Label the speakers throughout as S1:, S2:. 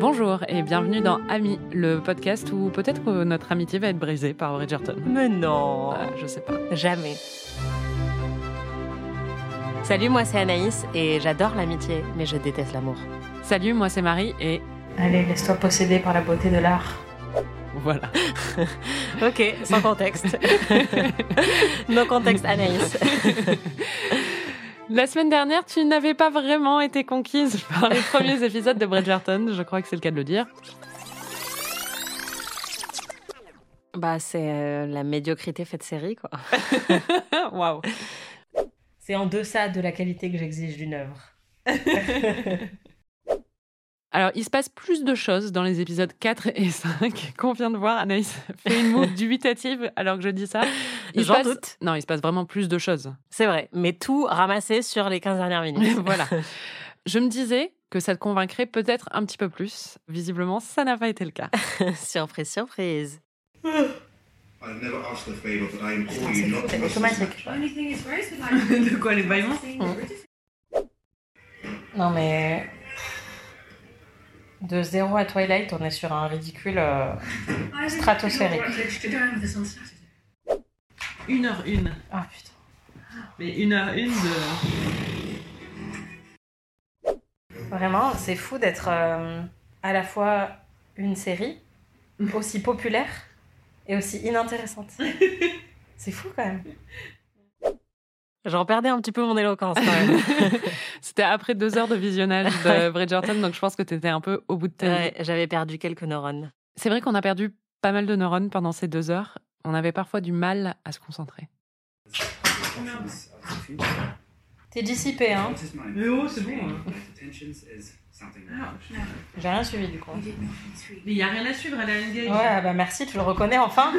S1: Bonjour et bienvenue dans Ami, le podcast où peut-être que notre amitié va être brisée par Bridgerton.
S2: Mais non,
S1: Euh, je sais pas.
S2: jamais. Salut, moi c'est Anaïs et j'adore l'amitié, mais je déteste l'amour.
S1: Salut, moi c'est Marie et
S3: Allez, laisse-toi posséder par la beauté de l'art.
S1: voilà.
S2: Ok, sans contexte. no contexte, Anaïs.
S1: La semaine dernière, tu n'avais pas vraiment été conquise par les premiers épisodes de Bridgerton, je crois que c'est le cas de le dire.
S2: Bah, c'est euh, la médiocrité faite série, quoi.
S1: Waouh.
S3: C'est en deçà de la qualité que j'exige d'une œuvre.
S1: Alors, il se passe plus de choses dans les épisodes 4 et 5 qu'on vient de voir. Anaïs fait une moue dubitative alors que je dis ça. Il se
S2: J'en
S1: passe-
S2: doute.
S1: Non, il se passe vraiment plus de choses.
S2: C'est vrai, mais tout ramassé sur les 15 dernières minutes.
S1: voilà. Je me disais que ça te convaincrait peut-être un petit peu plus. Visiblement, ça n'a pas été le cas.
S2: surprise, surprise.
S3: Non mais... De zéro à Twilight, on est sur un ridicule euh, stratosphérique.
S1: Une heure une.
S3: Ah putain.
S1: Mais une heure une de.
S3: Vraiment, c'est fou d'être euh, à la fois une série aussi populaire et aussi inintéressante. C'est fou quand même.
S2: J'en perdais un petit peu mon éloquence quand même.
S1: C'était après deux heures de visionnage de Bridgerton, donc je pense que tu étais un peu au bout de ta.
S2: Ouais, J'avais perdu quelques neurones.
S1: C'est vrai qu'on a perdu pas mal de neurones pendant ces deux heures. On avait parfois du mal à se concentrer.
S3: T'es dissipé, hein
S1: Mais oh, c'est bon.
S3: J'ai rien suivi du coup.
S1: Mais il n'y a rien à suivre, elle est engagée.
S3: Ouais, bah merci, tu le reconnais enfin.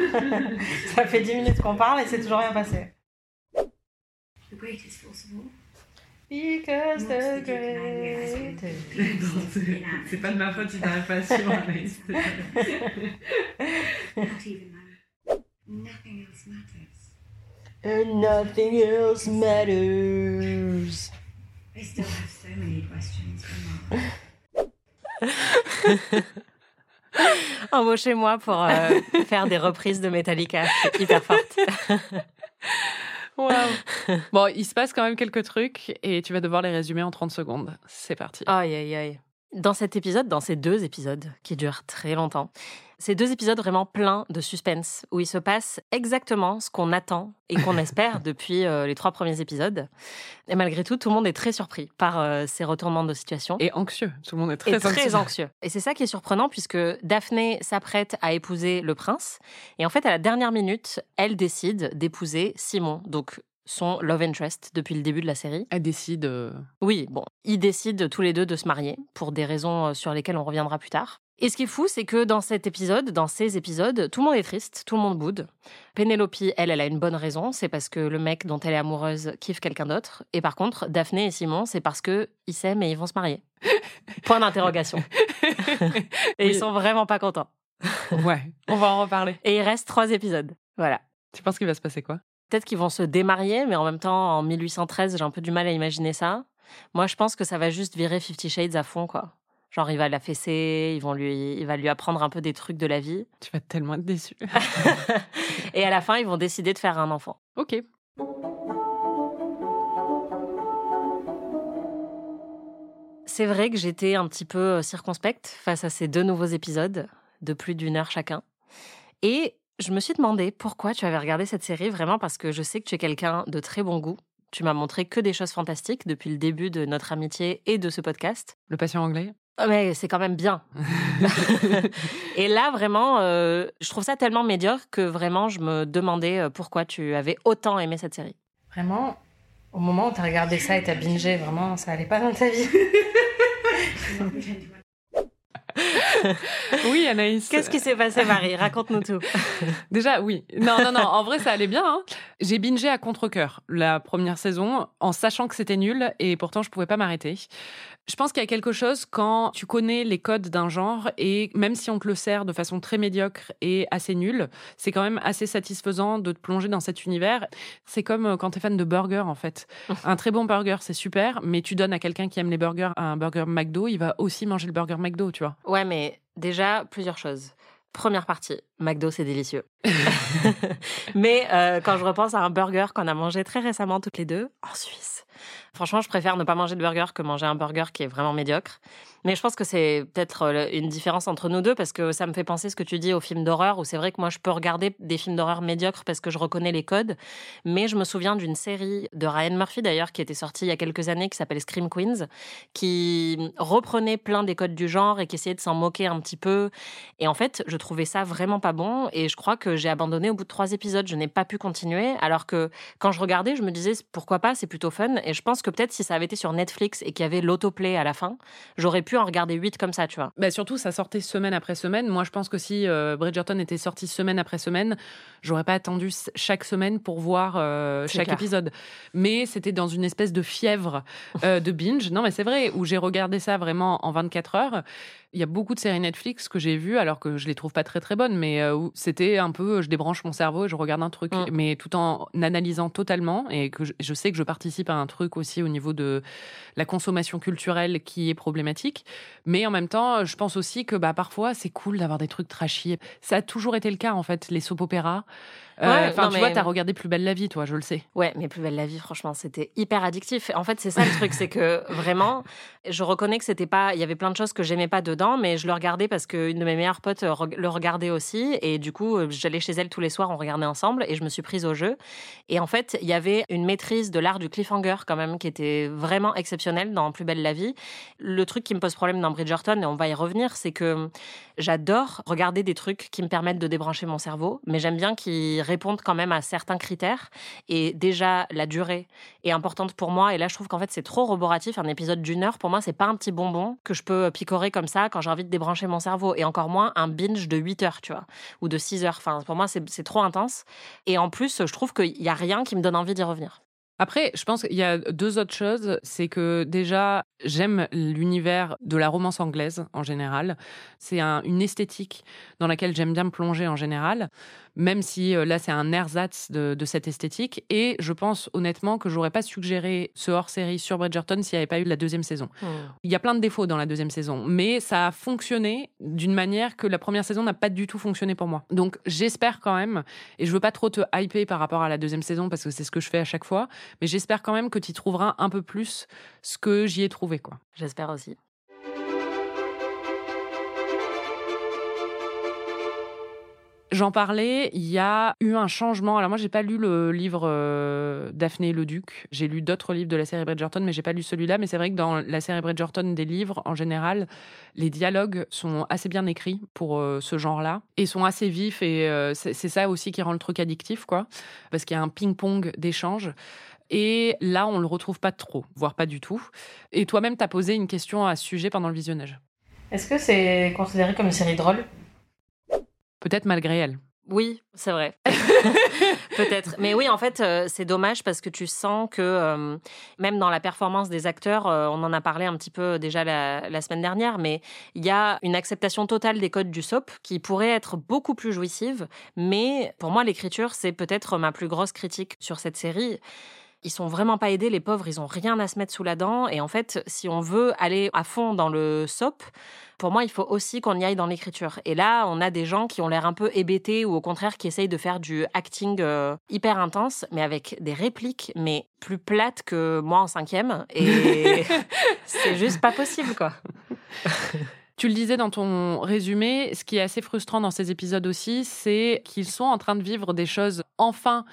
S3: Ça fait 10 minutes qu'on parle et c'est toujours rien passé. Because the greatest.
S1: C'est pas de ma faute si t'arrives pas à suivre, Anaïs.
S3: And nothing else matters.
S2: Embauchez-moi pour euh, faire des reprises de Metallica hyper fortes.
S1: Bon, il se passe quand même quelques trucs et tu vas devoir les résumer en 30 secondes. C'est parti.
S2: Aïe, aïe, aïe. Dans cet épisode, dans ces deux épisodes qui durent très longtemps, ces deux épisodes vraiment pleins de suspense, où il se passe exactement ce qu'on attend et qu'on espère depuis euh, les trois premiers épisodes. Et malgré tout, tout le monde est très surpris par euh, ces retournements de situation.
S1: Et anxieux. Tout le monde est très,
S2: et très
S1: anxieux.
S2: anxieux. Et c'est ça qui est surprenant puisque Daphné s'apprête à épouser le prince. Et en fait, à la dernière minute, elle décide d'épouser Simon, donc son love interest depuis le début de la série.
S1: Elle décide. euh,
S2: Oui, bon, ils décident tous les deux de se marier pour des raisons euh, sur lesquelles on reviendra plus tard. Et ce qui est fou, c'est que dans cet épisode, dans ces épisodes, tout le monde est triste, tout le monde boude. Pénélope, elle, elle a une bonne raison, c'est parce que le mec dont elle est amoureuse kiffe quelqu'un d'autre. Et par contre, Daphné et Simon, c'est parce que ils s'aiment et ils vont se marier. Point d'interrogation. et
S1: Oui.
S2: ils sont vraiment pas contents.
S1: Ouais, on va en reparler.
S2: Et il reste trois épisodes. Voilà.
S1: Tu penses qu'il va se passer quoi?
S2: Peut-être qu'ils vont se démarier, mais en même temps, en 1813, j'ai un peu du mal à imaginer ça. Moi, je pense que ça va juste virer Fifty Shades à fond, quoi. Genre, il va la fesser, ils vont lui, il va lui apprendre un peu des trucs de la vie.
S1: Tu vas tellement être déçu.
S2: Et à la fin, ils vont décider de faire un enfant.
S1: ok.
S2: C'est vrai que j'étais un petit peu euh, circonspecte face à ces deux nouveaux épisodes de plus d'une heure chacun. Et je me suis demandé pourquoi tu avais regardé cette série, vraiment parce que je sais que tu es quelqu'un de très bon goût. Tu m'as montré que des choses fantastiques depuis le début de notre amitié et de ce podcast.
S1: Le patient anglais
S2: Oh, Mais c'est quand même bien. et là, vraiment, euh, je trouve ça tellement médiocre que vraiment, je me demandais euh, pourquoi tu avais autant aimé cette série.
S3: Vraiment, au moment où t'as regardé ça et t'as bingé, vraiment, ça allait pas dans ta vie.
S1: Oui, Anaïs.
S2: Qu'est-ce qui s'est passé, Marie? Raconte-nous tout.
S1: Déjà, oui. Non, non, non. En vrai, ça allait bien. hein. J'ai bingé à contre-coeur la première saison en sachant que c'était nul et pourtant je pouvais pas m'arrêter. Je pense qu'il y a quelque chose quand tu connais les codes d'un genre et même si on te le sert de façon très médiocre et assez nulle, c'est quand même assez satisfaisant de te plonger dans cet univers. C'est comme euh, quand tu es fan de burgers en fait. Un très bon burger, c'est super, mais tu donnes à quelqu'un qui aime les burgers un burger McDo, il va aussi manger le burger McDo, tu vois.
S2: Ouais, mais déjà, plusieurs choses. Première partie, McDo, c'est délicieux. mais euh, quand je repense à un burger qu'on a mangé très récemment toutes les deux, en Suisse, franchement, je préfère ne pas manger de burger que manger un burger qui est vraiment médiocre. Mais je pense que c'est peut-être euh, une différence entre nous deux parce que ça me fait penser ce que tu dis aux films d'horreur où c'est vrai que moi je peux regarder des films d'horreur médiocres parce que je reconnais les codes. Mais je me souviens d'une série de Ryan Murphy d'ailleurs qui était sortie il y a quelques années qui s'appelle Scream Queens qui reprenait plein des codes du genre et qui essayait de s'en moquer un petit peu. Et en fait, je trouvais ça vraiment pas bon et je crois que j'ai abandonné au bout de trois épisodes. Je n'ai pas pu continuer alors que quand je regardais, je me disais pourquoi pas, c'est plutôt fun. Et je pense que peut-être si ça avait été sur Netflix et qu'il y avait l'autoplay à la fin, j'aurais pu en regarder huit comme ça, tu vois.
S1: Bah surtout, ça sortait semaine après semaine. Moi, je pense que si euh, Bridgerton était sorti semaine après semaine, j'aurais pas attendu chaque semaine pour voir euh, chaque
S2: clair.
S1: épisode. Mais c'était dans une espèce de fièvre euh, de binge. Non, mais c'est vrai, où j'ai regardé ça vraiment en 24 heures. Il y a beaucoup de séries Netflix que j'ai vues, alors que je les trouve pas très très bonnes, mais euh, c'était un peu, je débranche mon cerveau et je regarde un truc,
S2: Mm.
S1: mais tout en analysant totalement et que je, je sais que je participe à un truc aussi au niveau de la consommation culturelle qui est problématique. Mais en même temps, je pense aussi que bah, parfois, c'est cool d'avoir des trucs trashy. Ça a toujours été le cas, en fait, les soap opéras. Euh,
S2: Ouais,
S1: Enfin, tu
S2: mais-
S1: vois, t'as regardé Plus belle la vie, toi, je le sais.
S2: Ouais, mais plus belle la vie, franchement, c'était hyper addictif. En fait, c'est ça le truc, c'est que vraiment, je reconnais que c'était pas, il y avait plein de choses que j'aimais pas mais je le regardais parce qu'une de mes meilleures potes euh, le regardait aussi, et du coup, euh, j'allais chez elle tous les soirs, on regardait ensemble, et je me suis prise au jeu. Et en fait, il y avait une maîtrise de l'art du cliffhanger quand même qui était vraiment exceptionnelle dans Plus belle la vie. Le truc qui me pose problème dans Bridgerton, et on va y revenir, c'est que j'adore regarder des trucs qui me permettent de débrancher mon cerveau, mais j'aime bien qu'ils répondent quand même à certains critères. Et déjà, la durée est importante pour moi. Et là, je trouve qu'en fait, c'est trop roboratif. Un épisode d'une heure, pour moi, c'est pas un petit bonbon que je peux picorer comme ça quand j'ai envie de débrancher mon cerveau. Et encore moins un binge de 8 heures, tu vois, ou de 6 heures. Enfin, pour moi, c'est trop intense. Et en plus, je trouve qu'il y a rien qui me donne envie d'y revenir.
S1: Après, je pense qu'il y a deux autres choses. C'est que déjà, j'aime l'univers de la romance anglaise en général. C'est un- une esthétique dans laquelle j'aime bien me plonger en général, même si euh, là, c'est un ersatz de, de cette esthétique. Et je pense honnêtement que j'aurais pas suggéré ce hors-série sur Bridgerton s'il n'y avait pas eu la deuxième saison. Il y a plein de défauts dans la deuxième saison, mais ça a fonctionné d'une manière que la première saison n'a pas du tout fonctionné pour moi. Donc j'espère quand même, et je veux pas trop te hyper par rapport à la deuxième saison parce que c'est ce que je fais à chaque fois, mais j'espère quand même que tu trouveras un peu plus ce que j'y ai trouvé. quoi.
S2: J'espère aussi.
S1: J'en parlais, il y a eu un changement. Alors moi, j'ai pas lu le livre euh, Daphné et le Duc. J'ai lu d'autres livres de la série Bridgerton, mais j'ai pas lu celui-là. Mais c'est vrai que dans la série Bridgerton des livres, en général, les dialogues sont assez bien écrits pour euh, ce genre-là et sont assez vifs. Et euh, c'est ça aussi qui rend le truc addictif, quoi, parce qu'il y a un ping-pong d'échanges. Et là, on le retrouve pas trop, voire pas du tout. Et toi-même, t'as posé une question à ce sujet pendant le visionnage.
S3: Est-ce que c'est considéré comme une série drôle?
S1: Peut-être malgré elle.
S2: Oui, c'est vrai. Peut-être. Mais oui, en fait, euh, c'est dommage parce que tu sens que euh, même dans la performance des acteurs, euh, on en a parlé un petit peu déjà la, la semaine dernière, mais il y a une acceptation totale des codes du soap qui pourrait être beaucoup plus jouissive. Mais pour moi, l'écriture, c'est peut-être ma plus grosse critique sur cette série. Ils sont vraiment pas aidés, les pauvres, ils ont rien à se mettre sous la dent. Et en fait, si on veut aller à fond dans le soap, pour moi, il faut aussi qu'on y aille dans l'écriture. Et là, on a des gens qui ont l'air un peu hébétés ou au contraire qui essayent de faire du acting euh, hyper intense, mais avec des répliques, mais plus plates que moi en cinquième. Et c'est juste pas possible, quoi.
S1: Tu le disais dans ton résumé, ce qui est assez frustrant dans ces épisodes aussi, c'est qu'ils sont en train de vivre des choses. Enfin,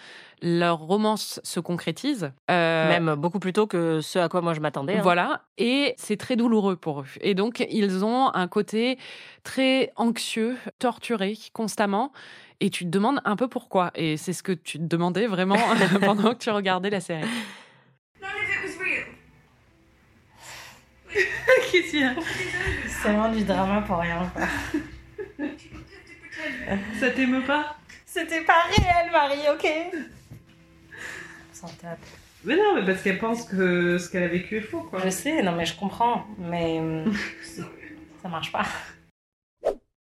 S1: leur romance se concrétise. Euh,
S2: Même beaucoup plus tôt que ce à quoi moi je m'attendais. hein.
S1: Voilà, et c'est très douloureux pour eux. Et donc, ils ont un côté très anxieux, torturé constamment. Et tu te demandes un peu pourquoi. Et c'est ce que tu te demandais vraiment pendant que tu regardais la série. Qu'est-ce qu'il y a
S3: C'est vraiment du drama pour rien. quoi.
S1: Ça t'émeut pas
S3: C'était pas réel, Marie, ok On tape.
S1: Mais non, mais parce qu'elle pense que ce qu'elle a vécu est faux, quoi.
S3: Je sais, non mais je comprends, mais hum, ça marche pas.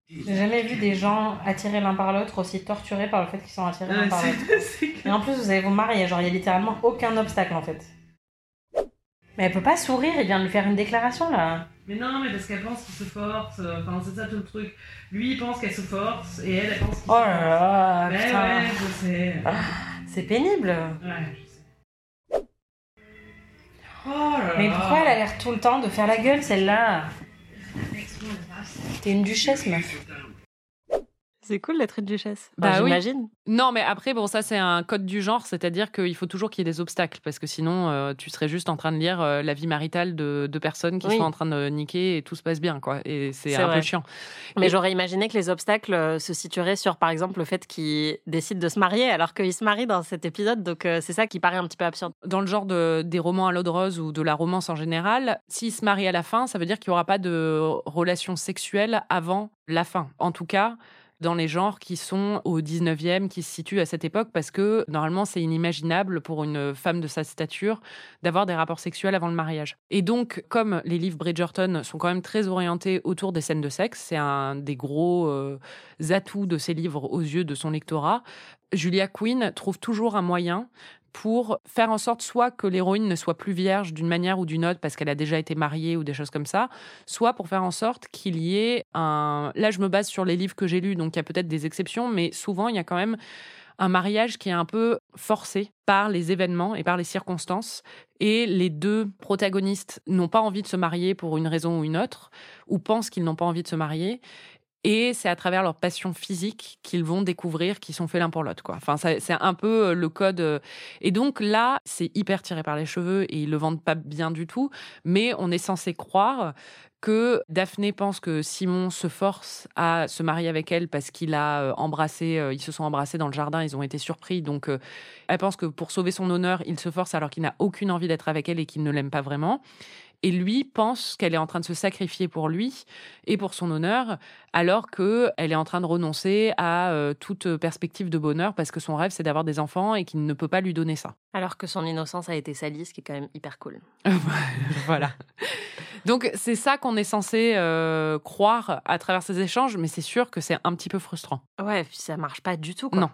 S3: J'ai jamais vu des gens attirés l'un par l'autre aussi torturés par le fait qu'ils sont attirés l'un
S1: Ouais,
S3: par l'autre. Et en plus, vous allez vous marier, genre, il y a littéralement aucun obstacle en fait. Mais elle peut pas sourire, il vient de lui faire une déclaration là.
S1: Mais non, mais parce qu'elle pense qu'il se force. euh, Enfin, c'est ça tout le truc. Lui, il pense qu'elle se force et elle, elle pense qu'il
S3: Oh
S1: se
S3: là
S1: force.
S3: là,
S1: Mais
S3: putain.
S1: ouais, je sais.
S3: C'est pénible.
S1: Ouais, je sais. Oh là
S3: Mais
S1: là.
S3: pourquoi elle a l'air tout le temps de faire la gueule celle-là? T'es une duchesse, meuf.
S2: C'est cool d'être une duchesse.
S1: Bah oui.
S2: J'imagine.
S1: Non, mais après, bon, ça, c'est un code du genre, c'est-à-dire qu'il faut toujours qu'il y ait des obstacles, parce que sinon, euh, tu serais juste en train de lire euh, la vie maritale de, de personnes qui
S2: Oui.
S1: sont en train de niquer et tout se passe bien, quoi. Et c'est
S2: C'est
S1: un
S2: vrai.
S1: peu chiant.
S2: Mais
S1: Et-
S2: j'aurais imaginé que les obstacles euh, se situeraient sur, par exemple, le fait qu'il décide de se marier alors qu'il se marie dans cet épisode. Donc euh, c'est ça qui paraît un petit peu absurde.
S1: Dans le genre de, des romans à l'eau de rose ou de la romance en général, s'il se marie à la fin, ça veut dire qu'il n'y aura pas de relation sexuelle avant la fin. En tout cas, dans les genres qui sont au 19e, qui se situent à cette époque, parce que normalement, c'est inimaginable pour une femme de sa stature d'avoir des rapports sexuels avant le mariage. Et donc, comme les livres Bridgerton sont quand même très orientés autour des scènes de sexe, c'est un des gros euh, atouts de ces livres aux yeux de son lectorat, Julia Quinn trouve toujours un moyen pour faire en sorte soit que l'héroïne ne soit plus vierge d'une manière ou d'une autre parce qu'elle a déjà été mariée ou des choses comme ça, soit pour faire en sorte qu'il y ait un... Là, je me base sur les livres que j'ai lus, donc il y a peut-être des exceptions, mais souvent, il y a quand même un mariage qui est un peu forcé par les événements et par les circonstances. Et les deux protagonistes n'ont pas envie de se marier pour une raison ou une autre, ou pensent qu'ils n'ont pas envie de se marier. Et c'est à travers leur passion physique qu'ils vont découvrir qu'ils sont faits l'un pour l'autre. Enfin, c'est un peu euh, le code. euh. Et donc là, c'est hyper tiré par les cheveux et ils le vendent pas bien du tout. Mais on est censé croire que Daphné pense que Simon se force à se marier avec elle parce qu'il a euh, embrassé, ils se sont embrassés dans le jardin, ils ont été surpris. Donc elle pense que pour sauver son honneur, il se force alors qu'il n'a aucune envie d'être avec elle et qu'il ne l'aime pas vraiment. Et lui pense qu'elle est en train de se sacrifier pour lui et pour son honneur, alors que elle est en train de renoncer à euh, toute perspective de bonheur parce que son rêve c'est d'avoir des enfants et qu'il ne peut pas lui donner ça.
S2: Alors que son innocence a été salie, ce qui est quand même hyper cool.
S1: voilà. Donc c'est ça qu'on est censé euh, croire à travers ces échanges, mais c'est sûr que c'est un petit peu frustrant.
S2: Ouais, ça marche pas du tout. Quoi.
S1: Non.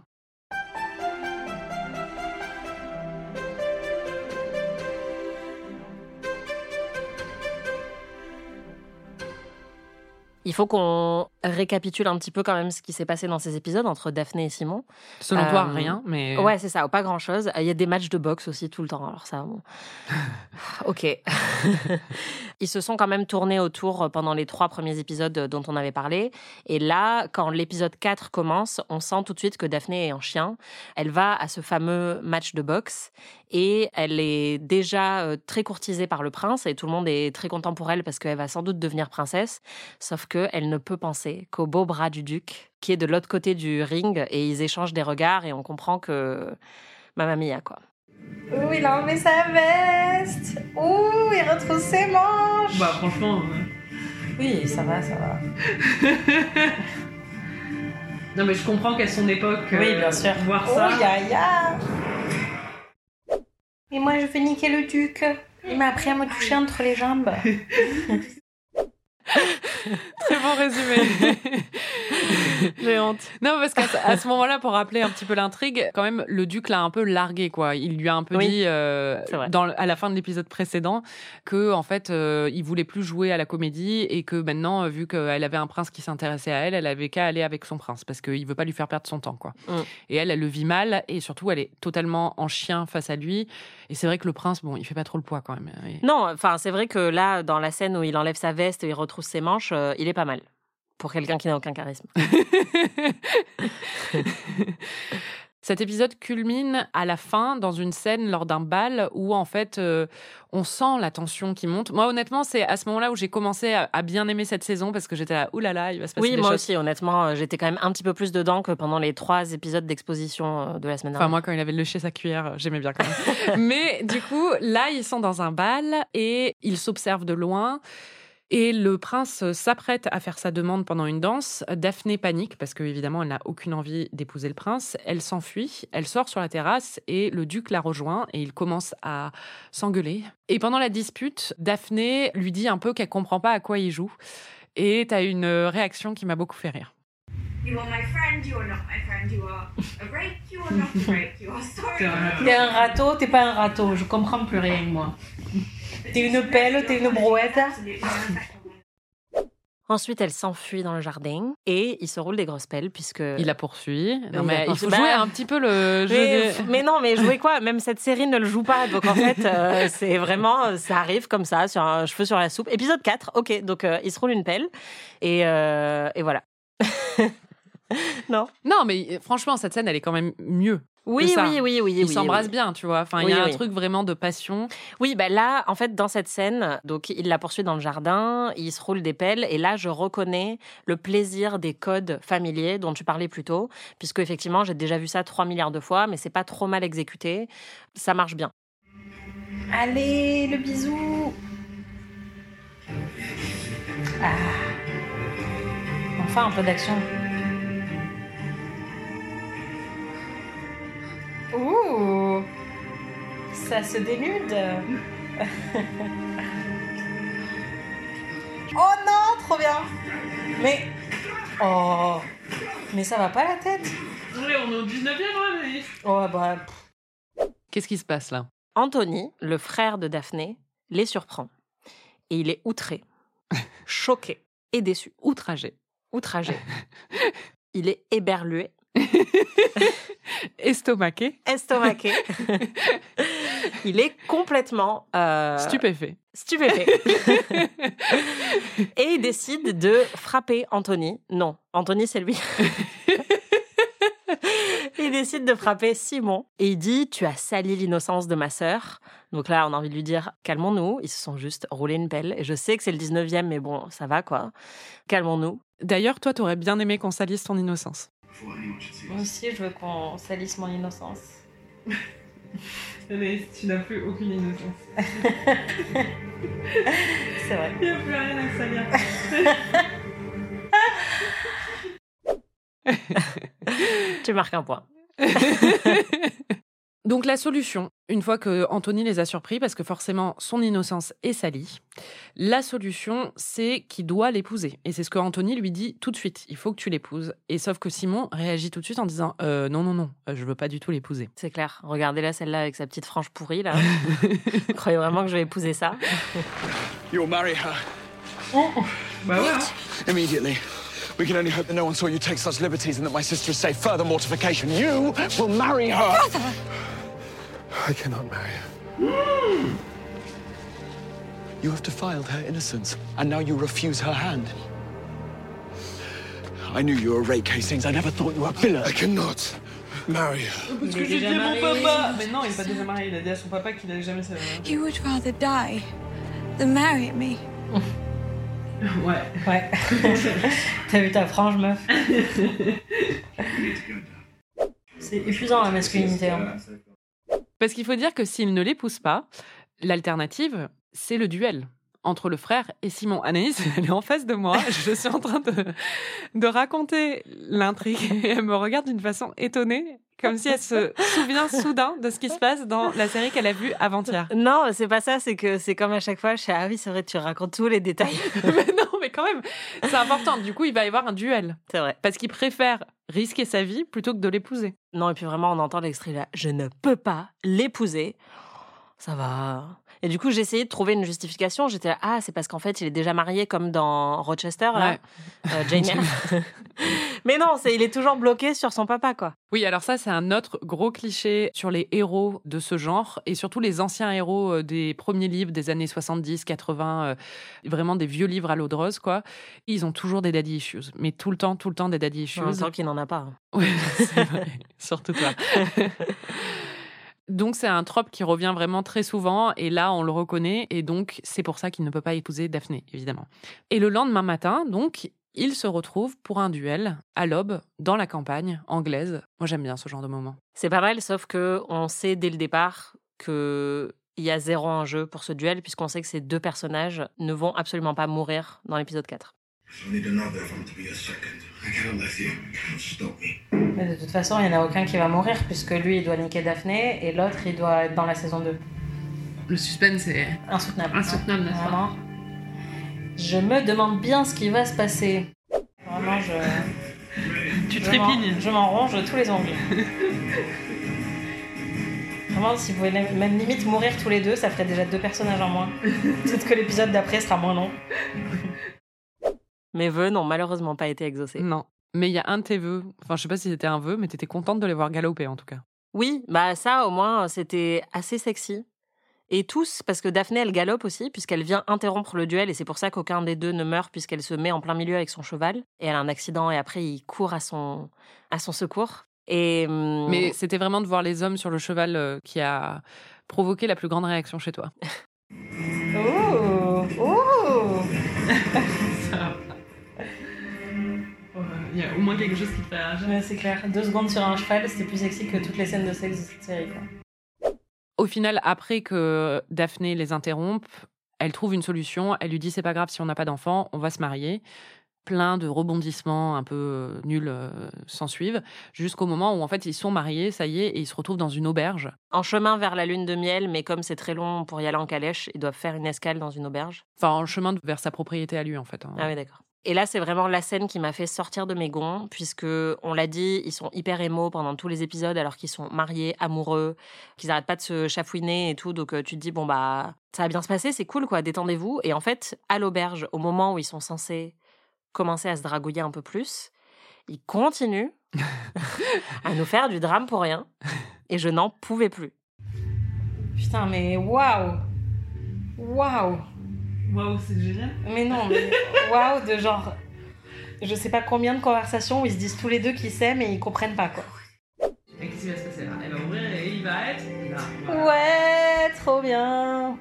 S2: Il faut qu'on récapitule un petit peu quand même ce qui s'est passé dans ces épisodes entre Daphné et Simon.
S1: Selon toi,
S2: Euh,
S1: rien, mais
S2: Ouais, c'est ça, pas grand chose. Il y a des matchs de boxe aussi tout le temps, alors ça, bon. ok. Ils se sont quand même tournés autour pendant les trois premiers épisodes dont on avait parlé. Et là, quand l'épisode 4 commence, on sent tout de suite que Daphné est en chien. Elle va à ce fameux match de boxe et elle est déjà euh, très courtisée par le prince et tout le monde est très content pour elle parce qu'elle va sans doute devenir princesse. Sauf qu'elle ne peut penser qu'au beau bras du duc qui est de l'autre côté du ring et ils échangent des regards et on comprend que mamma mia quoi.
S3: Ouh, il a enlevé sa veste. Ouh, il retrousse ses manches.
S1: bah franchement.
S3: Oui, ça va, ça va.
S1: Non mais je comprends qu'à son époque,
S3: Oui, bien sûr.
S1: voir
S3: Oh,
S1: ça.
S3: ya ya. Et moi, je vais niquer le duc. Il m'a appris à me toucher entre les jambes.
S1: Très bon résumé.
S2: J'ai honte.
S1: Non, parce qu'à ce- moment-là, pour rappeler un petit peu l'intrigue, quand même, le duc l'a un peu largué, quoi. Il lui a un peu
S2: Oui,
S1: dit, euh, dans, à la fin de l'épisode précédent, que en fait, euh, il voulait plus jouer à la comédie et que maintenant, euh, vu qu'elle avait un prince qui s'intéressait à elle, elle avait qu'à aller avec son prince parce qu'il veut pas lui faire perdre son temps, quoi.
S2: Mm.
S1: Et elle, elle le vit mal et surtout, elle est totalement en chien face à lui. Et c'est vrai que le prince, bon, il fait pas trop le poids quand même. Et-
S2: Non, enfin c'est vrai que là dans la scène où il enlève sa veste et il retrousse ses manches, euh, il est pas mal pour quelqu'un qui n'a aucun charisme.
S1: Cet épisode culmine à la fin dans une scène lors d'un bal où en fait euh, on sent la tension qui monte. Moi honnêtement c'est à ce moment-là où j'ai commencé à, à bien aimer cette saison parce que j'étais là oulala il va se passer
S2: Oui,
S1: des
S2: moi
S1: choses.
S2: aussi, honnêtement, euh, j'étais quand même un petit peu plus dedans que pendant les trois épisodes d'exposition de la semaine
S1: Enfin
S2: dernière.
S1: moi quand il avait léché sa cuillère j'aimais bien quand même. Mais du coup là ils sont dans un bal et ils s'observent de loin. Et le prince s'apprête à faire sa demande pendant une danse. Daphné panique parce que évidemment elle n'a aucune envie d'épouser le prince. Elle s'enfuit, elle sort sur la terrasse et le duc la rejoint et ils commencent à s'engueuler. Et pendant la dispute, Daphné lui dit un peu qu'elle comprend pas à quoi il joue. Et t'as une réaction qui m'a beaucoup fait rire.
S4: You are my friend, you are not my friend, you are a rake, you are not a rake, you are sorry.
S3: T'es un râteau, t'es pas un râteau. Je comprends plus rien, moi. T'es une pelle, t'es une brouette.
S2: Ensuite, elle s'enfuit dans le jardin et il se roule des grosses pelles puisque.
S1: Il la poursuit. Non,
S2: Il
S1: mais il faut jouer
S2: Bah,
S1: un petit peu le jeu.
S2: Mais,
S1: des-
S2: mais non, mais jouer quoi? Même cette série ne le joue pas. Donc en fait, euh, c'est vraiment, euh, ça arrive comme ça, sur un cheveu sur la soupe. Épisode 4, ok, donc euh, il se roule une pelle. Et, euh, et voilà. non
S1: Non, mais euh, franchement, cette scène, elle est quand même mieux.
S2: Oui,
S1: ça.
S2: oui, oui, oui.
S1: Ils
S2: oui,
S1: s'embrassent
S2: oui.
S1: bien, tu vois. Enfin, il
S2: Oui,
S1: y a un truc vraiment de passion.
S2: Oui, ben là, en fait, dans cette scène, donc il la poursuit dans le jardin, il se roule des pelles, et là, je reconnais le plaisir des codes familiers dont tu parlais plus tôt, puisque effectivement, j'ai déjà vu ça 3 milliards de fois, mais c'est pas trop mal exécuté, ça marche bien.
S3: Allez, le bisou. Ah. Enfin, un peu d'action. Ouh, ça se dénude. oh non, trop bien. Mais oh, mais ça va pas la tête?
S1: Oui, on est au 19e,
S3: Oh bah.
S1: Qu'est-ce qui se passe là?
S2: Anthony, le frère de Daphné, les surprend. Et il est outré, choqué et déçu,
S1: Outragé.
S2: outragé. Il est éberlué,
S1: Estomaqué.
S2: estomaqué. il est complètement euh,
S1: Stupéfait.
S2: stupéfait. et il décide de frapper Anthony. Non, Anthony, c'est lui. il décide de frapper Simon et il dit Tu as sali l'innocence de ma sœur. Donc là, on a envie de lui dire Calmons-nous. Ils se sont juste roulés une pelle. Et je sais que c'est le 19e, mais bon, ça va quoi. Calmons-nous.
S1: D'ailleurs, toi, t'aurais bien aimé qu'on salisse ton innocence.
S3: Moi
S5: us.
S3: aussi, je veux qu'on salisse mon innocence.
S6: Mais tu n'as plus aucune innocence.
S3: C'est vrai.
S6: Il n'y a plus rien à salir.
S2: Tu marques un point.
S1: Donc la solution, une fois que Anthony les a surpris, parce que forcément son innocence est salie, la solution c'est qu'il doit l'épouser. Et c'est ce que Anthony lui dit tout de suite. Il faut que tu l'épouses. Et sauf que Simon réagit tout de suite en disant euh, non non non, euh, je veux pas du tout l'épouser.
S2: C'est clair. Regardez-là, celle-là avec sa petite frange pourrie, là. Vous croyez vraiment que je vais épouser ça
S7: You'll marry her
S6: Bah ouais. hein.
S7: immediately. We can only hope that no one saw you take such liberties and that my sister is safe. Further mortification. You will marry her. I cannot marry her. Hmm. You have defiled her innocence, and now you refuse her hand. I knew you were rake Hastings. I never thought you were a villain. I cannot marry her.
S6: Parce
S3: Il
S6: que
S3: est
S6: j'ai dit mon papa. Mais non, il est pas déjà marié. Il a dit à son papa qu'il allait jamais se
S8: You would rather die than marry me.
S6: Ouais.
S3: Ouais. T'as vu ta frange, meuf
S5: We need to.
S3: C'est épuisant la masculinité. hein.
S1: Parce qu'il faut dire que s'il ne l'épouse pas, l'alternative c'est le duel entre le frère et Simon. Anaïs, elle est en face de moi. Je suis en train de, de raconter l'intrigue et elle me regarde d'une façon étonnée, comme si elle se souvient soudain de ce qui se passe dans la série qu'elle a vue avant-hier.
S2: Non, c'est pas ça. C'est que c'est comme à chaque fois. Je suis ah oui, c'est vrai, tu racontes tous les détails.
S1: mais non, mais quand même, c'est important. Du coup, il va y avoir un duel
S2: c'est vrai.
S1: parce qu'il préfère risquer sa vie plutôt que de l'épouser.
S2: Non, et puis vraiment, on entend l'extrait là. Je ne peux pas l'épouser. Ça va. Et du coup, j'ai essayé de trouver une justification. J'étais là, ah, c'est parce qu'en fait, il est déjà marié comme dans Rochester, là.
S1: Ouais.
S2: Euh, Jane. Mais non, c'est il est toujours bloqué sur son papa, quoi.
S1: Oui, alors ça, c'est un autre gros cliché sur les héros de ce genre, et surtout les anciens héros euh, des premiers livres des années 70, 80, euh, vraiment des vieux livres à l'eau de rose, quoi. Ils ont toujours des daddy issues, mais tout le temps, tout le temps des daddy issues.
S2: Temps qu'il n'en a pas. hein.
S1: Oui, c'est vrai. Surtout toi. Donc c'est un trope qui revient vraiment très souvent et là on le reconnaît et donc c'est pour ça qu'il ne peut pas épouser Daphné évidemment. Et le lendemain matin donc il se retrouve pour un duel à l'aube dans la campagne anglaise. Moi j'aime bien ce genre de moment.
S2: C'est pas mal, sauf que on sait dès le départ que il y a zéro enjeu pour ce duel, puisqu'on sait que ces deux personnages ne vont absolument pas mourir dans l'épisode 4.
S5: I need another of them to be a second. I cannot let you. You cannot stop me.
S3: Mais de toute façon, il n'y en a aucun qui va mourir, puisque lui, il doit niquer Daphné, et l'autre, il doit être dans la saison 2.
S6: Le suspense est
S3: Insoutenable.
S6: insoutenable, n'est-ce pas?
S3: Vraiment. Je me demande bien ce qui va se passer. Vraiment, je...
S6: Tu
S3: je m'en-
S6: trépignes.
S3: Je m'en ronge tous les ongles. Vraiment, si vous pouvez même limite mourir tous les deux, ça ferait déjà deux personnages en moins. Peut-être que l'épisode d'après sera moins long.
S2: Mes vœux n'ont malheureusement pas été exaucés.
S1: Non. Mais il y a un de tes vœux, enfin je sais pas si c'était un vœu, mais t'étais contente de les voir galoper en tout cas.
S2: Oui, bah ça au moins c'était assez sexy. Et tous, parce que Daphné elle galope aussi, puisqu'elle vient interrompre le duel, et c'est pour ça qu'aucun des deux ne meurt, puisqu'elle se met en plein milieu avec son cheval, et elle a un accident, et après il court à son, à son secours. Et, hum,
S1: Mais c'était vraiment de voir les hommes sur le cheval euh, qui a provoqué la plus grande réaction chez toi.
S6: Ça. Ouais, Il y a au moins quelque chose qui te fait réagir.
S3: Ouais, c'est clair. Deux secondes sur un cheval, c'était plus sexy que toutes les scènes de sexe de cette série. Quoi.
S1: Au final, après que Daphné les interrompe, elle trouve une solution. Elle lui dit c'est pas grave si on n'a pas d'enfant, on va se marier. Plein de rebondissements un peu euh, nuls euh, s'en suivent, jusqu'au moment où en fait ils sont mariés, ça y est, et ils se retrouvent dans une auberge.
S2: en chemin vers la lune de miel, mais comme c'est très long pour y aller en calèche, ils doivent faire une escale dans une auberge.
S1: Enfin, en chemin vers sa propriété à lui en fait. hein.
S2: Ah oui, d'accord. Et là, c'est vraiment la scène qui m'a fait sortir de mes gonds, puisque on l'a dit, ils sont hyper émo pendant tous les épisodes, alors qu'ils sont mariés, amoureux, qu'ils arrêtent pas de se chafouiner et tout. Donc euh, tu te dis bon bah ça va bien se passer, c'est cool quoi, détendez-vous. Et en fait, à l'auberge, au moment où ils sont censés commencer à se dragouiller un peu plus, ils continuent à nous faire du drame pour rien. Et je n'en pouvais plus.
S3: Putain, mais waouh Waouh
S6: Waouh, c'est génial.
S3: Mais non, mais waouh de genre. Je sais pas combien de conversations où ils se disent tous les deux qu'ils s'aiment et ils comprennent pas quoi.
S6: Et qu'est-ce qui va se passer là? Elle va ouvrir et il va être là. Voilà.
S3: Ouais, trop bien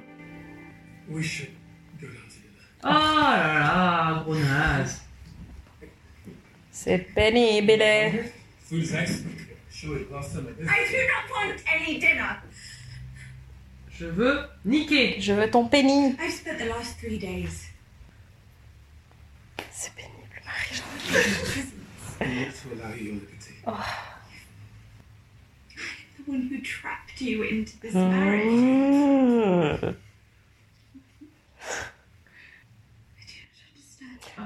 S5: We should go down together.
S6: Oh là là, gros naze.
S3: C'est pénible.
S4: I do not want any dinner.
S6: Je veux niquer.
S3: Je veux ton penny.
S4: I've spent the last three days
S3: C'est pénible, Marie.
S5: To allow you your liberty.
S4: the one who trapped you into
S3: Mm.
S4: this marriage.
S3: Mmh.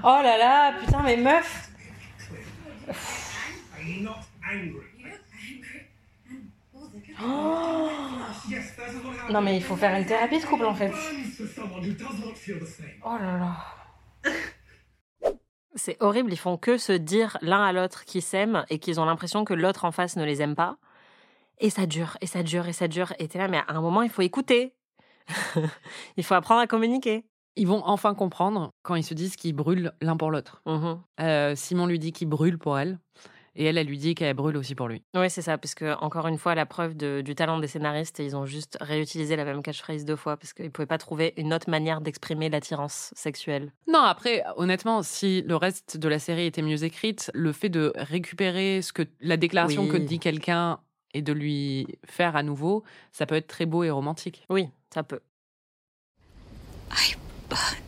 S3: Oh là là, putain, mais meuf
S5: I'm not angry.
S3: Oh. Non mais il faut faire une thérapie de couple en fait. Oh là là.
S2: C'est horrible, ils font que se dire l'un à l'autre qu'ils s'aiment et qu'ils ont l'impression que l'autre en face ne les aime pas. Et ça dure, et ça dure, et ça dure. Et t'es là, mais à un moment, il faut écouter. il faut apprendre à communiquer.
S1: Ils vont enfin comprendre quand ils se disent qu'ils brûlent l'un pour l'autre.
S2: Mhm.
S1: Euh, Simon lui dit qu'il brûle pour elle, et elle, elle lui dit qu'elle brûle aussi pour lui.
S2: Oui, c'est ça, parce que encore une fois, la preuve de- du talent des scénaristes, ils ont juste réutilisé la même catchphrase deux fois parce qu'ils ne pouvaient pas trouver une autre manière d'exprimer l'attirance sexuelle.
S1: Non, après, honnêtement, si le reste de la série était mieux écrite, le fait de récupérer ce que la déclaration
S2: Oui.
S1: que dit quelqu'un et de lui faire à nouveau, ça peut être très beau et romantique.
S2: Oui, ça peut.
S8: I burn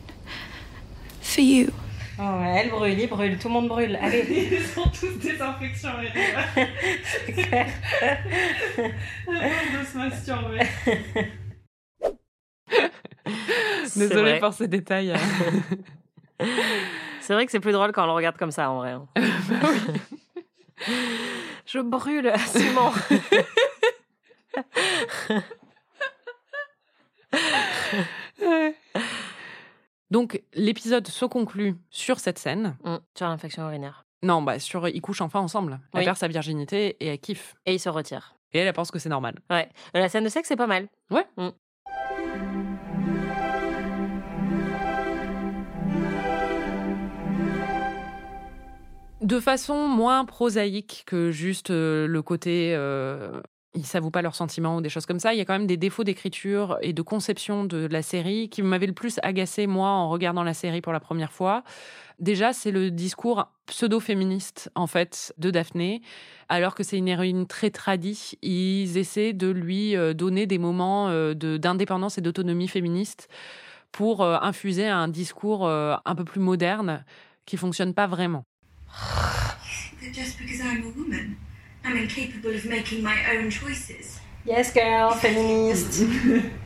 S8: for you.
S3: Oh elle brûle, il brûle, tout le monde brûle. Allez,
S6: Ils sont tous des infections. et-
S3: c'est clair.
S6: de se masturber.
S2: C'est
S1: Désolée
S2: vrai.
S1: pour ces détails.
S2: C'est vrai que c'est plus drôle quand on le regarde comme ça, en vrai. hein. Je brûle, Simon.
S1: Donc, l'épisode se conclut sur cette scène.
S2: Mm, Sur l'infection urinaire.
S1: Non, bah sur ils couchent enfin ensemble. Elle
S2: Oui.
S1: perd sa virginité et elle kiffe.
S2: Et il se retire.
S1: Et elle, elle pense que c'est normal.
S2: Ouais. La scène de sexe, c'est pas mal.
S1: Ouais.
S2: Mm.
S1: De façon moins prosaïque que juste euh, le côté euh, ils s'avouent pas leurs sentiments ou des choses comme ça, il y a quand même des défauts d'écriture et de conception de la série qui m'avaient le plus agacé moi en regardant la série pour la première fois. Déjà, c'est le discours pseudo-féministe en fait de Daphné, alors que c'est une héroïne très tradie. Ils essaient de lui euh, donner des moments euh, d'indépendance et d'autonomie féministe pour euh, infuser un discours un peu plus moderne qui fonctionne pas vraiment.
S4: I'm incapable of making my own choices.
S3: Yes, girl, féministe.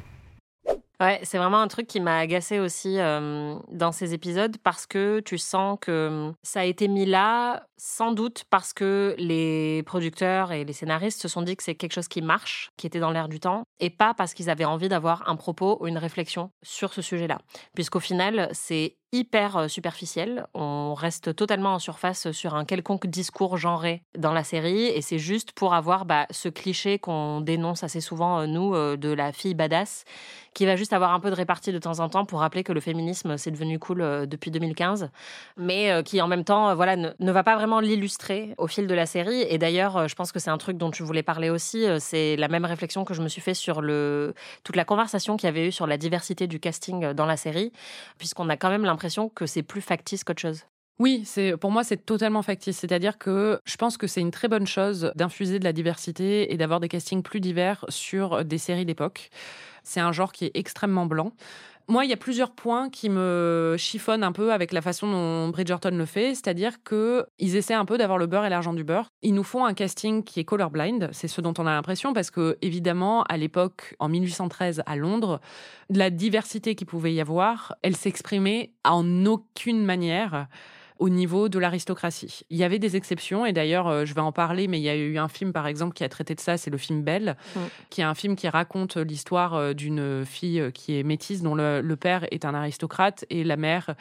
S2: Ouais, c'est vraiment un truc qui m'a agacé aussi euh, dans ces épisodes parce que tu sens que euh, ça a été mis là sans doute parce que les producteurs et les scénaristes se sont dit que c'est quelque chose qui marche, qui était dans l'air du temps, et pas parce qu'ils avaient envie d'avoir un propos ou une réflexion sur ce sujet-là. Puisqu'au final, c'est hyper euh, superficiel, on reste totalement en surface sur un quelconque discours genré dans la série, et c'est juste pour avoir bah, ce cliché qu'on dénonce assez souvent, euh, nous, euh, de la fille badass qui va juste avoir un peu de répartie de temps en temps pour rappeler que le féminisme c'est devenu cool euh, depuis 2015, mais euh, qui en même temps euh, voilà ne, va pas vraiment l'illustrer au fil de la série. Et d'ailleurs, euh, je pense que c'est un truc dont tu voulais parler aussi. euh, C'est la même réflexion que je me suis fait sur le toute la conversation qu'il y avait eu sur la diversité du casting euh, dans la série, puisqu'on a quand même l'impression que c'est plus factice qu'autre chose.
S1: Oui, c'est pour moi c'est totalement factice. C'est-à-dire que je pense que c'est une très bonne chose d'infuser de la diversité et d'avoir des castings plus divers sur des séries d'époque. C'est un genre qui est extrêmement blanc. Moi, il y a plusieurs points qui me chiffonnent un peu avec la façon dont Bridgerton le fait, c'est-à-dire que ils essaient un peu d'avoir le beurre et l'argent du beurre. Ils nous font un casting qui est colorblind, c'est ce dont on a l'impression parce que évidemment, à l'époque en 1813 à Londres, la diversité qu'il pouvait y avoir, elle s'exprimait en aucune manière au niveau de l'aristocratie. Il y avait des exceptions, et d'ailleurs, euh, je vais en parler, mais il y a eu un film, par exemple, qui a traité de ça, c'est le film Belle,
S2: Mm.
S1: qui est un film qui raconte l'histoire euh, d'une fille euh, qui est métisse, dont le, le père est un aristocrate et la mère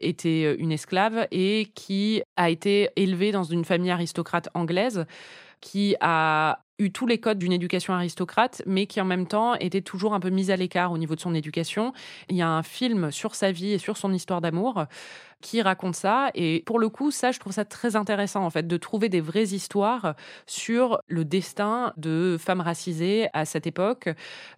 S1: était euh, une esclave, et qui a été élevée dans une famille aristocrate anglaise, qui a eu tous les codes d'une éducation aristocrate, mais qui en même temps était toujours un peu mise à l'écart au niveau de son éducation. Il y a un film sur sa vie et sur son histoire d'amour qui raconte ça. Et pour le coup, ça, je trouve ça très intéressant, en fait, de trouver des vraies histoires sur le destin de femmes racisées à cette époque.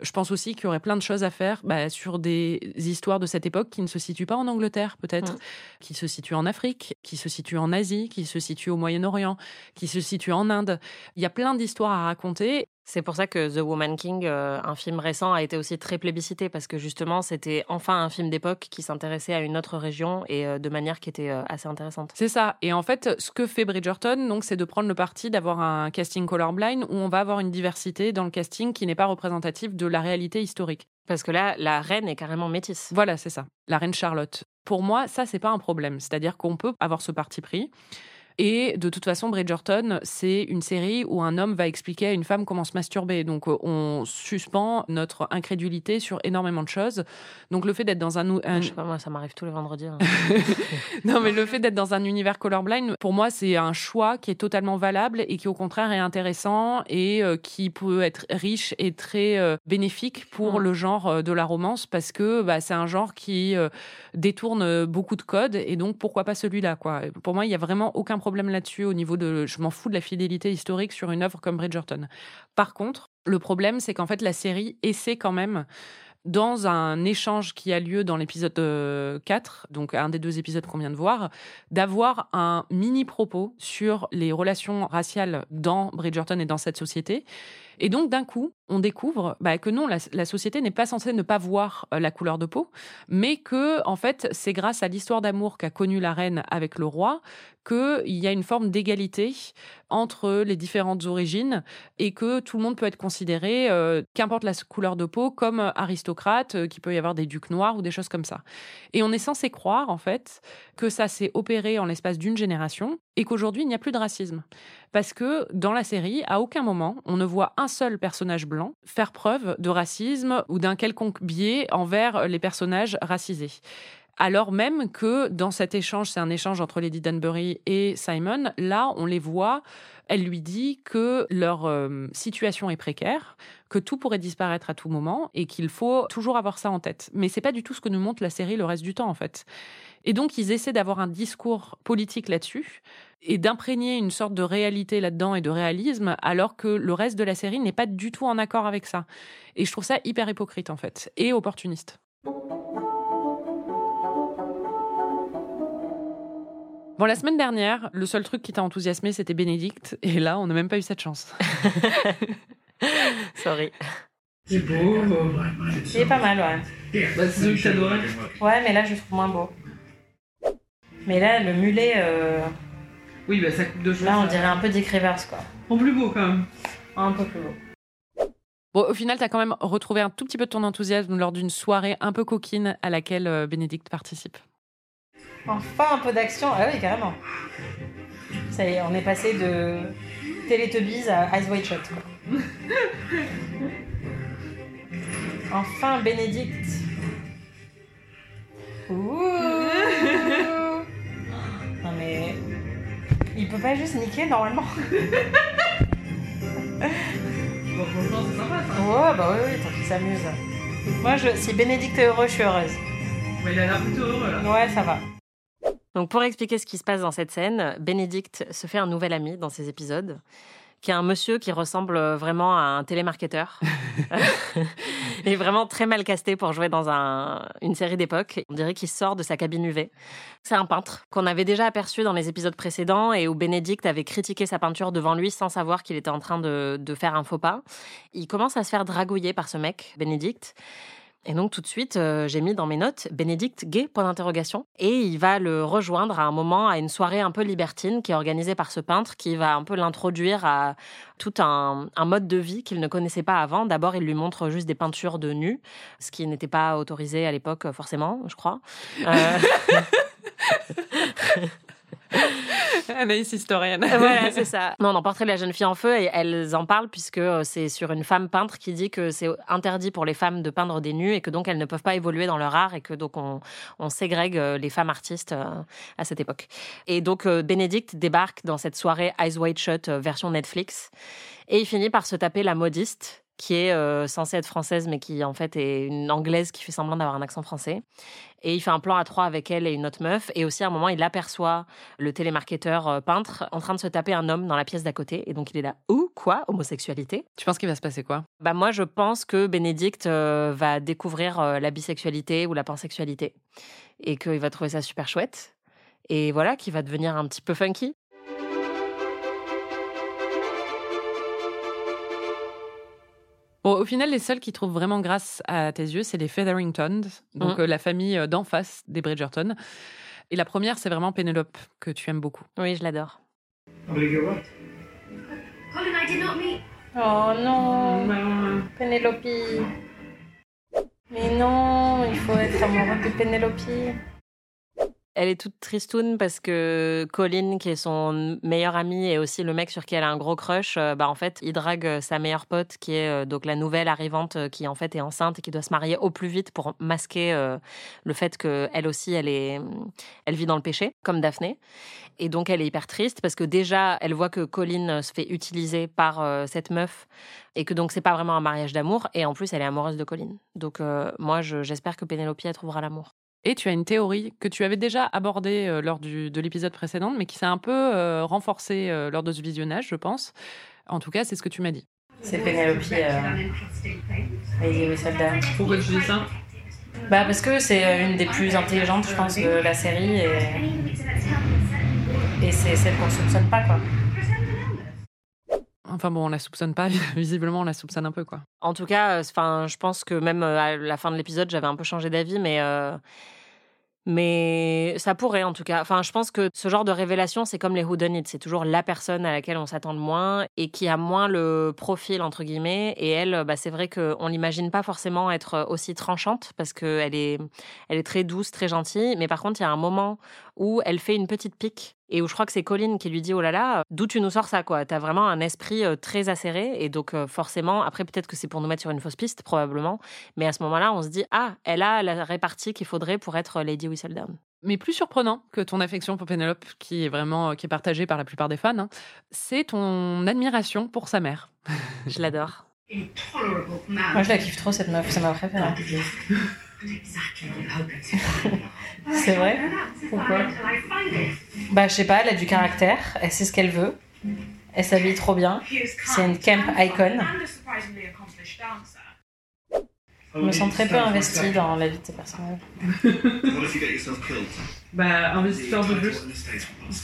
S1: Je pense aussi qu'il y aurait plein de choses à faire bah, sur des histoires de cette époque qui ne se situent pas en Angleterre, peut-être,
S2: Mm.
S1: qui se situent en Afrique, qui se situent en Asie, qui se situent au Moyen-Orient, qui se situent en Inde. Il y a plein d'histoires à raconter.
S2: C'est pour ça que The Woman King, euh, un film récent, a été aussi très plébiscité parce que justement, c'était enfin un film d'époque qui s'intéressait à une autre région et euh, de manière qui était euh, assez intéressante.
S1: C'est ça. Et en fait, ce que fait Bridgerton, donc, c'est de prendre le parti d'avoir un casting colorblind où on va avoir une diversité dans le casting qui n'est pas représentative de la réalité historique.
S2: Parce que là, la reine est carrément métisse.
S1: Voilà, c'est ça. La reine Charlotte. Pour moi, ça, c'est pas un problème. C'est-à-dire qu'on peut avoir ce parti pris. Et de toute façon, Bridgerton, c'est une série où un homme va expliquer à une femme comment se masturber. Donc, euh, on suspend notre incrédulité sur énormément de choses. Donc, le fait d'être dans un, un-
S2: Je sais pas, moi, ça m'arrive tous les vendredis. hein.
S1: non, mais le fait d'être dans un univers colorblind, pour moi, c'est un choix qui est totalement valable et qui, au contraire, est intéressant et euh, qui peut être riche et très euh, bénéfique pour le genre de la romance parce que bah, c'est un genre qui détourne beaucoup de codes et donc pourquoi pas celui-là, quoi. Pour moi, il y a vraiment aucun problème là-dessus au niveau de. Je m'en fous de la fidélité historique sur une œuvre comme Bridgerton. Par contre, le problème, c'est qu'en fait, la série essaie quand même dans un échange qui a lieu dans l'épisode euh, 4, donc un des deux épisodes qu'on vient de voir, d'avoir un mini propos sur les relations raciales dans Bridgerton et dans cette société. Et donc, d'un coup, on découvre bah, que non, la, société n'est pas censée ne pas voir euh, la couleur de peau, mais que, en fait, c'est grâce à l'histoire d'amour qu'a connue la reine avec le roi qu'il y a une forme d'égalité entre les différentes origines et que tout le monde peut être considéré, euh, qu'importe la couleur de peau, comme aristocrate, euh, qu'il peut y avoir des ducs noirs ou des choses comme ça. Et on est censé croire, en fait, que ça s'est opéré en l'espace d'une génération et qu'aujourd'hui, il n'y a plus de racisme. Parce que dans la série, à aucun moment, on ne voit un seul personnage blanc faire preuve de racisme ou d'un quelconque biais envers les personnages racisés. Alors même que dans cet échange, c'est un échange entre Lady Danbury et Simon, là, on les voit, elle lui dit que leur euh, situation est précaire, que tout pourrait disparaître à tout moment et qu'il faut toujours avoir ça en tête. Mais c'est pas du tout ce que nous montre la série le reste du temps, en fait. Et donc, ils essaient d'avoir un discours politique là-dessus et d'imprégner une sorte de réalité là-dedans et de réalisme, alors que le reste de la série n'est pas du tout en accord avec ça. Et je trouve ça hyper hypocrite, en fait, et opportuniste. Bon, la semaine dernière, le seul truc qui t'a enthousiasmé, c'était Bénédicte. Et là, on n'a même pas eu cette chance.
S2: Sorry.
S6: C'est beau.
S3: Il est pas mal, ouais.
S6: Bah, c'est celui que t'adorais.
S3: Ouais, mais là, je le trouve moins beau. Mais là, le mulet, euh,
S6: Oui, bah ça coupe de choses.
S3: là, on dirait un peu Dick Rivers, quoi.
S6: En plus beau quand même.
S3: Un peu plus beau.
S1: Bon, au final, t'as quand même retrouvé un tout petit peu de ton enthousiasme lors d'une soirée un peu coquine à laquelle euh, Bénédicte participe.
S3: Enfin, un peu d'action. Ah oui, carrément. Ça y est, on est passé de Teletubbies à Eyes Wide Shut, quoi. Enfin, Bénédicte. Ouh mais... Il peut pas juste niquer, normalement
S6: Bon, franchement, c'est sympa ça.
S3: Ouais, bah oui, oui, tant qu'il s'amuse. Moi, je... si Bénédicte est heureux, je suis heureuse.
S6: Ouais, il a l'air plutôt heureux là.
S3: Ouais, ça va.
S2: Donc pour expliquer ce qui se passe dans cette scène, Bénédicte se fait un nouvel ami dans ces épisodes, qui est un monsieur qui ressemble vraiment à un télémarketeur. Il est vraiment très mal casté pour jouer dans un- une série d'époque. On dirait qu'il sort de sa cabine UV. C'est un peintre qu'on avait déjà aperçu dans les épisodes précédents et où Bénédicte avait critiqué sa peinture devant lui sans savoir qu'il était en train de, de faire un faux pas. Il commence à se faire dragouiller par ce mec, Bénédicte. Et donc tout de suite, euh, j'ai mis dans mes notes Bénédicte gay point d'interrogation et il va le rejoindre à un moment à une soirée un peu libertine qui est organisée par ce peintre qui va un peu l'introduire à tout un, un mode de vie qu'il ne connaissait pas avant. D'abord, il lui montre juste des peintures de nus, ce qui n'était pas autorisé à l'époque forcément, je crois. Euh,
S1: Anaïs historienne.
S2: voilà, c'est ça. Non, dans Portrait de la jeune fille en feu, et elles en parlent puisque euh, c'est sur une femme peintre qui dit que c'est interdit pour les femmes de peindre des nus et que donc elles ne peuvent pas évoluer dans leur art et que donc on, on ségrègue euh, les femmes artistes euh, à cette époque. Et donc euh, Bénédicte débarque dans cette soirée Eyes Wide Shut euh, version Netflix et il finit par se taper la modiste qui est euh, censée être française mais qui en fait est une anglaise qui fait semblant d'avoir un accent français. Et il fait un plan à trois avec elle et une autre meuf. Et aussi, à un moment, il aperçoit le télémarketeur euh, peintre en train de se taper un homme dans la pièce d'à côté. Et donc, il est là, ou quoi? Homosexualité
S1: Tu penses qu'il va se passer quoi?
S2: Bah, moi, je pense que Bénédicte euh, va découvrir la bisexualité ou la pansexualité. Et qu'il va trouver ça super chouette. Et voilà, qu'il va devenir un petit peu funky.
S1: Bon, au final, les seuls qui trouvent vraiment grâce à tes yeux, c'est les Featheringtons, donc
S2: Mhm.
S1: euh, la famille euh, d'en face des Bridgerton. Et la première, c'est vraiment Pénélope, que tu aimes beaucoup.
S2: Oui, je l'adore.
S3: Oh non
S6: Bah,
S3: Pénélope Mais non, il faut être amoureux de Pénélope.
S2: Elle est toute tristoune parce que Colin, qui est son meilleur ami et aussi le mec sur qui elle a un gros crush, euh, bah en fait, il drague euh, sa meilleure pote qui est euh, donc la nouvelle arrivante qui en fait est enceinte et qui doit se marier au plus vite pour masquer le fait que elle aussi elle est elle vit dans le péché comme Daphné. Et donc elle est hyper triste parce que déjà elle voit que Colin se fait utiliser par cette meuf et que donc c'est pas vraiment un mariage d'amour et en plus elle est amoureuse de Colin. Donc moi je- j'espère que Pénélope elle trouvera l'amour.
S1: Et tu as une théorie que tu avais déjà abordée euh, lors du, de l'épisode précédent, mais qui s'est un peu euh, renforcée euh, lors de ce visionnage, je pense. En tout cas, c'est ce que tu m'as dit.
S3: C'est Pénélope, euh, Whistledown.
S6: Pourquoi tu dis ça?
S3: Bah parce que c'est une des plus intelligentes, je pense, de la série et, et c'est celle qu'on soupçonne pas, quoi.
S1: Enfin bon, on la soupçonne pas, visiblement on la soupçonne un peu, quoi.
S2: En tout cas, euh, enfin, je pense que même euh, à la fin de l'épisode, j'avais un peu changé d'avis, mais euh, mais ça pourrait en tout cas. Enfin, je pense que ce genre de révélation, c'est comme les whodunit, c'est toujours la personne à laquelle on s'attend le moins et qui a moins le profil entre guillemets. Et elle, bah, c'est vrai qu'on l'imagine pas forcément être aussi tranchante parce qu'elle est, elle est très douce, très gentille. Mais par contre, il y a un moment où elle fait une petite pique et où je crois que c'est Colin qui lui dit oh là là, d'où tu nous sors ça quoi? T'as vraiment un esprit euh, très acéré et donc euh, forcément après peut-être que c'est pour nous mettre sur une fausse piste probablement, mais à ce moment-là on se dit ah elle a la répartie qu'il faudrait pour être Lady Whistledown.
S1: Mais plus surprenant que ton affection pour Penelope, qui est vraiment qui est partagée par la plupart des fans, hein, c'est ton admiration pour sa mère.
S2: Je l'adore.
S3: Moi, je la kiffe trop, cette meuf. C'est ma préférée. C'est vrai?
S4: Pourquoi?
S3: Bah, je sais pas, elle a du caractère. Elle sait ce qu'elle veut. Elle s'habille trop bien. C'est une camp icon. Je me sens très peu investie dans la vie de ces personnages.
S6: Bah, investisseur de jeu.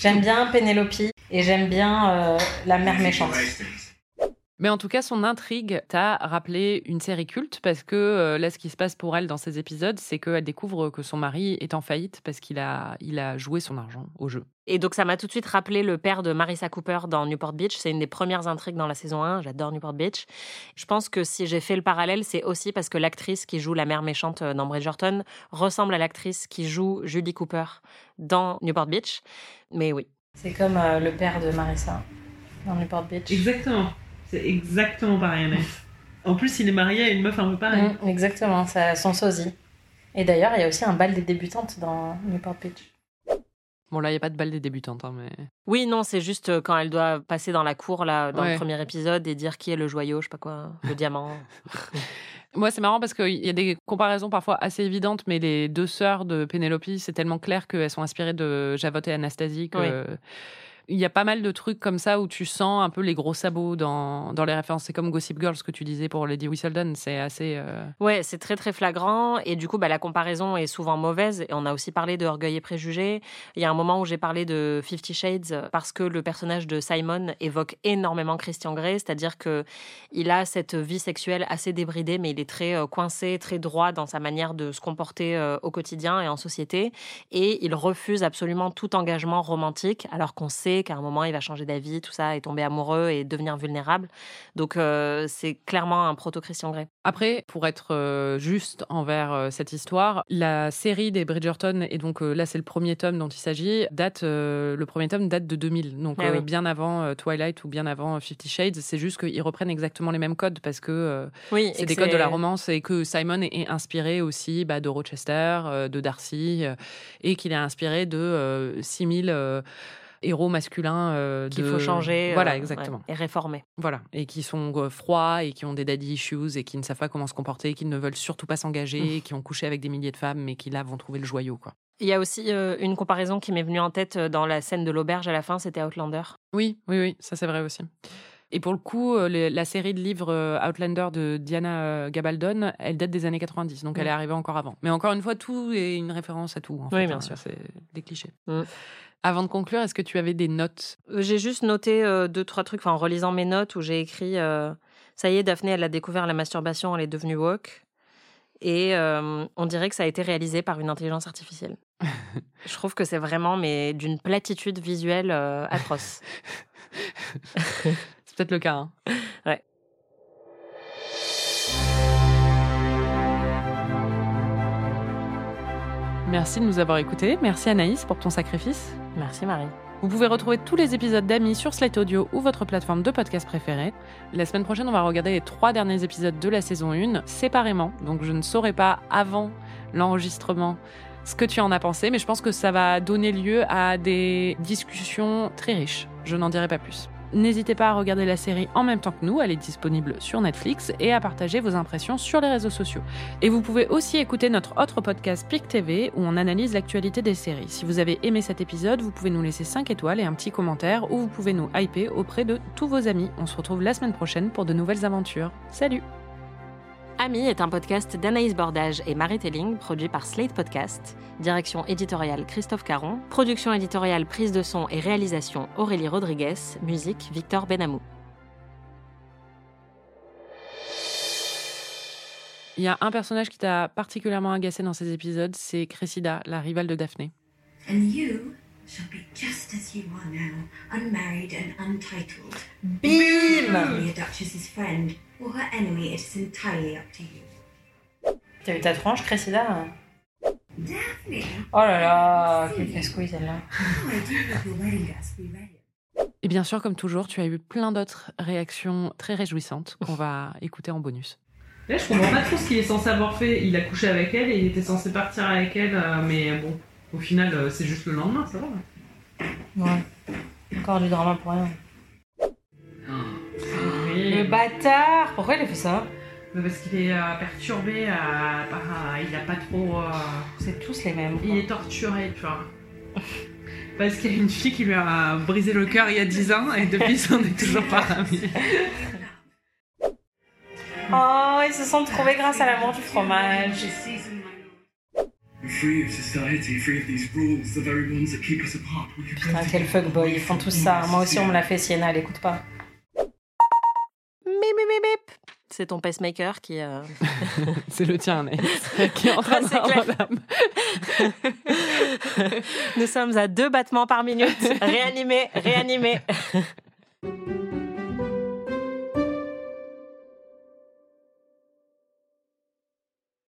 S3: J'aime bien Penelope et j'aime bien euh, la mère méchante.
S1: Mais en tout cas, son intrigue t'a rappelé une série culte parce que euh, là, ce qui se passe pour elle dans ces épisodes, c'est qu'elle découvre que son mari est en faillite parce qu'il a, il a joué son argent au jeu.
S2: Et donc ça m'a tout de suite rappelé le père de Marissa Cooper dans Newport Beach. C'est une des premières intrigues dans la saison 1. J'adore Newport Beach. Je pense que si j'ai fait le parallèle, c'est aussi parce que l'actrice qui joue la mère méchante euh, dans Bridgerton ressemble à l'actrice qui joue Julie Cooper dans Newport Beach. Mais oui.
S3: C'est comme euh, le père de Marissa dans Newport Beach.
S6: Exactement. C'est exactement pareil, Anaïs. En plus, il est marié à une meuf un peu pareille.
S3: Mm, exactement, ça, son sosie. Et d'ailleurs, il y a aussi un bal des débutantes dans Newport Beach.
S1: Bon, là, il n'y a pas de balle des débutantes, hein, mais.
S2: Oui, non, c'est juste euh, quand elle doit passer dans la cour, là, dans
S1: Ouais.
S2: le premier épisode, et dire qui est le joyau, je sais pas quoi, le diamant.
S1: Moi, c'est marrant parce qu'il y a des comparaisons parfois assez évidentes, mais les deux sœurs de Penelope, c'est tellement clair qu'elles sont inspirées de Javotte et Anastasie que. Il y a pas mal de trucs comme ça où tu sens un peu les gros sabots dans, dans les références. C'est comme Gossip Girl, ce que tu disais pour Lady Whistledown. C'est assez. euh,
S2: Ouais, c'est très très flagrant et du coup bah, la comparaison est souvent mauvaise et on a aussi parlé de Orgueil et Préjugés. Il y a un moment où j'ai parlé de Fifty Shades parce que le personnage de Simon évoque énormément Christian Grey, c'est-à-dire que il a cette vie sexuelle assez débridée mais il est très euh, coincé, très droit dans sa manière de se comporter euh, au quotidien et en société et il refuse absolument tout engagement romantique alors qu'on sait qu'à un moment il va changer d'avis, tout ça et tomber amoureux et devenir vulnérable. Donc euh, c'est clairement un proto Christian Grey.
S1: Après, pour être euh, juste envers euh, cette histoire, la série des Bridgerton, et donc là c'est le premier tome dont il s'agit, date, le premier tome date de 2000, donc
S2: Ah oui.
S1: bien avant Twilight ou bien avant Fifty Shades. C'est juste qu'ils reprennent exactement les mêmes codes parce que
S2: Oui,
S1: c'est des codes de la romance et que Simon est, inspiré aussi bah, de Rochester, de Darcy, et qu'il est inspiré de euh, 6000 euh, héros masculins euh,
S2: qu'il
S1: de-
S2: faut changer.
S1: Voilà,
S2: euh,
S1: exactement.
S2: ouais, et réformer.
S1: Voilà, et qui sont euh, froids et qui ont des daddy issues et qui ne savent pas comment se comporter, qui ne veulent surtout pas s'engager, qui ont couché avec des milliers de femmes, mais qui là vont trouver le joyau, quoi.
S2: Il y a aussi euh, une comparaison qui m'est venue en tête dans la scène de l'auberge à la fin, c'était Outlander.
S1: Oui, oui, oui, ça c'est vrai aussi. Et pour le coup, la série de livres Outlander de Diana Gabaldon, elle date des années 90, donc elle
S2: Mm.
S1: est arrivée encore avant. Mais encore une fois, tout est une référence à tout. en
S2: Oui,
S1: fait,
S2: bien
S1: hein,
S2: sûr.
S1: C'est des clichés.
S2: Mm.
S1: Avant de conclure, est-ce que tu avais des notes?
S2: Euh, J'ai juste noté euh, deux, trois trucs, en relisant mes notes, où j'ai écrit euh, Ça y est, Daphné, elle a découvert la masturbation, elle est devenue woke. Et euh, on dirait que ça a été réalisé par une intelligence artificielle. Je trouve que c'est vraiment mais d'une platitude visuelle atroce.
S1: C'est peut-être le cas. hein.
S2: Ouais.
S1: Merci de nous avoir écoutés. Merci Anaïs pour ton sacrifice.
S2: Merci Marie.
S1: Vous pouvez retrouver tous les épisodes d'Amis sur Slate Audio ou votre plateforme de podcast préférée. La semaine prochaine, on va regarder les trois derniers épisodes de la saison 1 séparément. Donc je ne saurai pas avant l'enregistrement ce que tu en as pensé, mais je pense que ça va donner lieu à des discussions très riches. Je n'en dirai pas plus. N'hésitez pas à regarder la série en même temps que nous, elle est disponible sur Netflix, et à partager vos impressions sur les réseaux sociaux. Et vous pouvez aussi écouter notre autre podcast PIC TV où on analyse l'actualité des séries. Si vous avez aimé cet épisode, vous pouvez nous laisser 5 étoiles et un petit commentaire ou vous pouvez nous hyper auprès de tous vos amis. On se retrouve la semaine prochaine pour de nouvelles aventures. Salut
S2: Ami est un podcast d'Anaïs Bordage et Marie Telling, produit par Slate Podcast. Direction éditoriale Christophe Caron. Production éditoriale, prise de son et réalisation Aurélie Rodriguez. Musique Victor Benamou.
S1: Il y a un personnage qui t'a particulièrement agacé dans ces épisodes, c'est Cressida, la rivale de Daphné.
S4: And you shall be just as you are now, unmarried and untitled.
S3: Bim
S4: Be a duchess's friend or her enemy, it is entirely up to you.
S3: T'as eu ta tranche, Cressida?
S4: Daphne!
S3: Oh là là, quelle casse-couille celle-là.
S1: Et bien sûr, comme toujours, tu as eu plein d'autres réactions très réjouissantes qu'on va écouter en bonus.
S6: Là, je comprends pas trop ce qu'il est censé avoir fait. Il a couché avec elle et il était censé partir avec elle, euh, mais bon, au final, euh, c'est juste le lendemain, ça va.
S3: Ouais. Encore du drama pour rien.
S6: Oui.
S3: Le bâtard Pourquoi il a fait ça
S6: Mais Parce qu'il est euh, perturbé, euh, par, euh, il a pas trop. euh,
S3: C'est tous les mêmes. quoi.
S6: il est torturé, tu vois. Parce qu'il y a une fille qui lui a brisé le cœur il y a 10 ans et depuis, ils s'en est toujours pas remis.
S3: Oh, ils se sont trouvés grâce à l'amour du fromage. Putain, quel fuckboy, ils font tout ça. Moi aussi, on me l'a fait, Sienna, elle écoute pas.
S2: C'est ton pacemaker qui. euh,
S1: C'est le tien, Anaïs, qui est en train
S2: Ah,
S1: de.
S2: Nous sommes à deux battements par minute. Réanimé, réanimé.